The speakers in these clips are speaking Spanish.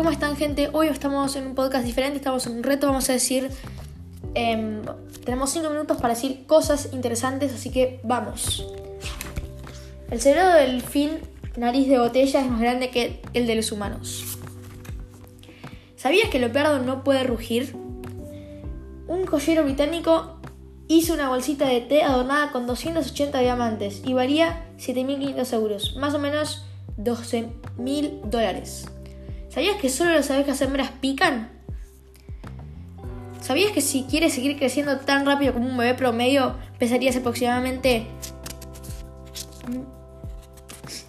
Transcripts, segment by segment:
¿Cómo están gente? Hoy estamos en un podcast diferente, estamos en un reto, vamos a decir... em, tenemos 5 minutos para decir cosas interesantes, así que vamos. El cerebro del delfín, nariz de botella, es más grande que el de los humanos. ¿Sabías que el leopardo no puede rugir? Un joyero británico hizo una bolsita de té adornada con 280 diamantes y valía 7.500 euros, más o menos 12.000 dólares. ¿Sabías que solo las abejas hembras pican? ¿Sabías que si quieres seguir creciendo tan rápido como un bebé promedio, pesarías aproximadamente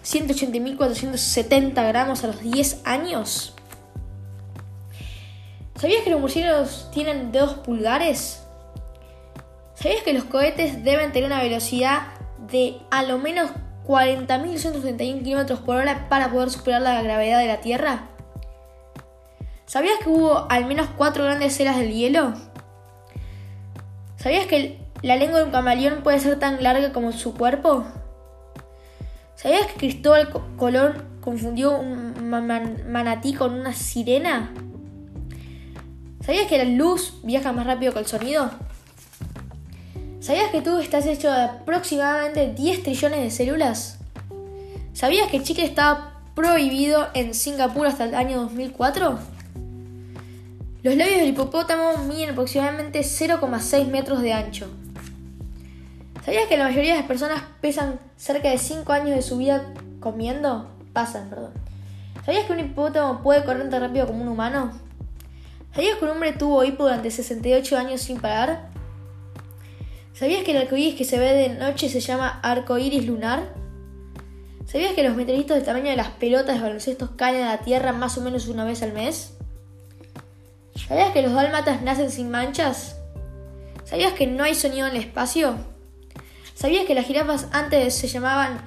180.470 gramos a los 10 años? ¿Sabías que los murciélagos tienen dedos pulgares? ¿Sabías que los cohetes deben tener una velocidad de a lo menos 40.231 km por hora para poder superar la gravedad de la Tierra? ¿Sabías que hubo al menos cuatro grandes eras del hielo? ¿Sabías que la lengua de un camaleón puede ser tan larga como su cuerpo? ¿Sabías que Cristóbal Colón confundió un manatí con una sirena? ¿Sabías que la luz viaja más rápido que el sonido? ¿Sabías que tú estás hecho de aproximadamente 10 trillones de células? ¿Sabías que el chicle estaba prohibido en Singapur hasta el año 2004? Los labios del hipopótamo miden aproximadamente 0,6 metros de ancho. ¿Sabías que la mayoría de las personas pesan cerca de 5 años de su vida comiendo? Pasan, perdón. ¿Sabías que un hipopótamo puede correr tan rápido como un humano? ¿Sabías que un hombre tuvo hipo durante 68 años sin parar? ¿Sabías que el arcoíris que se ve de noche se llama arcoíris lunar? ¿Sabías que los meteoritos del tamaño de las pelotas de baloncesto caen a la Tierra más o menos una vez al mes? ¿Sabías que los dálmatas nacen sin manchas? ¿Sabías que no hay sonido en el espacio? ¿Sabías que las jirafas antes se llamaban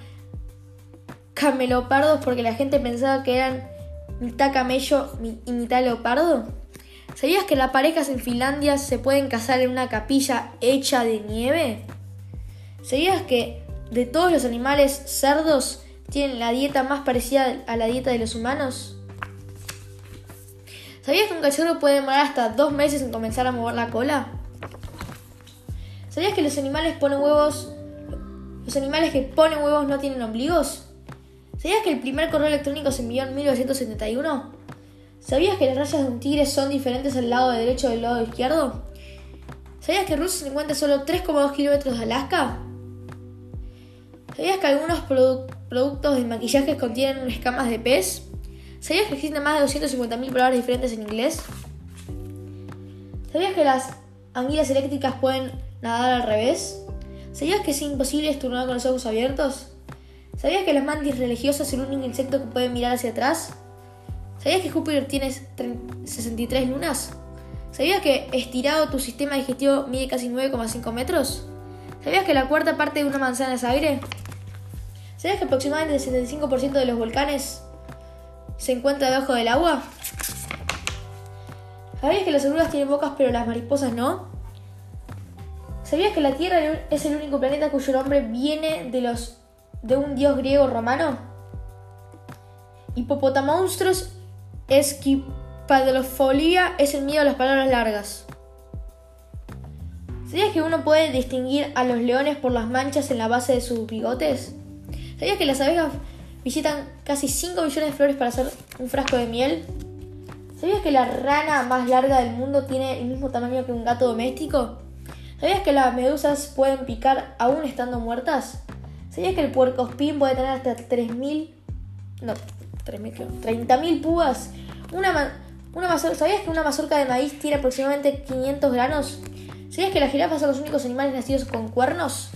camelopardos porque la gente pensaba que eran mitad camello y mitad leopardo? ¿Sabías que las parejas en Finlandia se pueden casar en una capilla hecha de nieve? ¿Sabías que de todos los animales cerdos tienen la dieta más parecida a la dieta de los humanos? ¿Sabías que un cachorro puede demorar hasta dos meses en comenzar a mover la cola? ¿Sabías que los animales ponen huevos? ¿Los animales que ponen huevos no tienen ombligos? ¿Sabías que el primer correo electrónico se envió en 1971? ¿Sabías que las rayas de un tigre son diferentes al lado derecho del lado izquierdo? ¿Sabías que Rusia se encuentra solo 3,2 kilómetros de Alaska? ¿Sabías que algunos productos de maquillaje contienen escamas de pez? ¿Sabías que existen más de 250.000 palabras diferentes en inglés? ¿Sabías que las anguilas eléctricas pueden nadar al revés? ¿Sabías que es imposible estornudar con los ojos abiertos? ¿Sabías que las mantis religiosas es el único insecto que puede mirar hacia atrás? ¿Sabías que Júpiter tiene 63 lunas? ¿Sabías que estirado tu sistema digestivo mide casi 9,5 metros? ¿Sabías que la cuarta parte de una manzana es aire? ¿Sabías que aproximadamente el 75% de los volcanes se encuentra debajo del agua? ¿Sabías que las orugas tienen bocas pero las mariposas no? ¿Sabías que la Tierra es el único planeta cuyo nombre viene de los de un dios griego romano? Hipopotamonstros esquipadrofolia es el miedo a las palabras largas. ¿Sabías que uno puede distinguir a los leones por las manchas en la base de sus bigotes? ¿Sabías que las abejas visitan casi 5 millones de flores para hacer un frasco de miel. ¿Sabías que la rana más larga del mundo tiene el mismo tamaño que un gato doméstico? ¿Sabías que las medusas pueden picar aún estando muertas? ¿Sabías que el puercospín puede tener hasta 3.000... No, 3.000, 30.000 púas? Una, una ¿Sabías que una mazorca de maíz tiene aproximadamente 500 granos? ¿Sabías que las jirafas son los únicos animales nacidos con cuernos?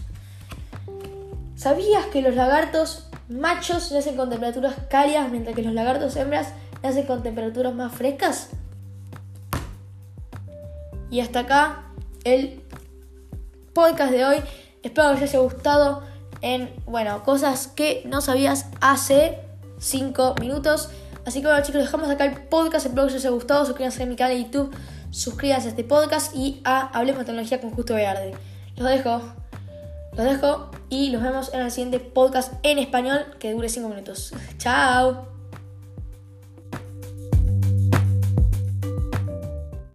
¿Sabías que los lagartos machos nacen con temperaturas cálidas, mientras que los lagartos hembras nacen con temperaturas más frescas. Y hasta acá el podcast de hoy. Espero que os haya gustado en, bueno, cosas que no sabías hace 5 minutos. Así que bueno chicos, dejamos acá el podcast. Espero que os haya gustado. Suscríbanse a mi canal de YouTube. Suscríbanse a este podcast y a Hablemos de Tecnología con Justo Verde. Los dejo. Los dejo y los vemos en el siguiente podcast en español que dure 5 minutos. Chao.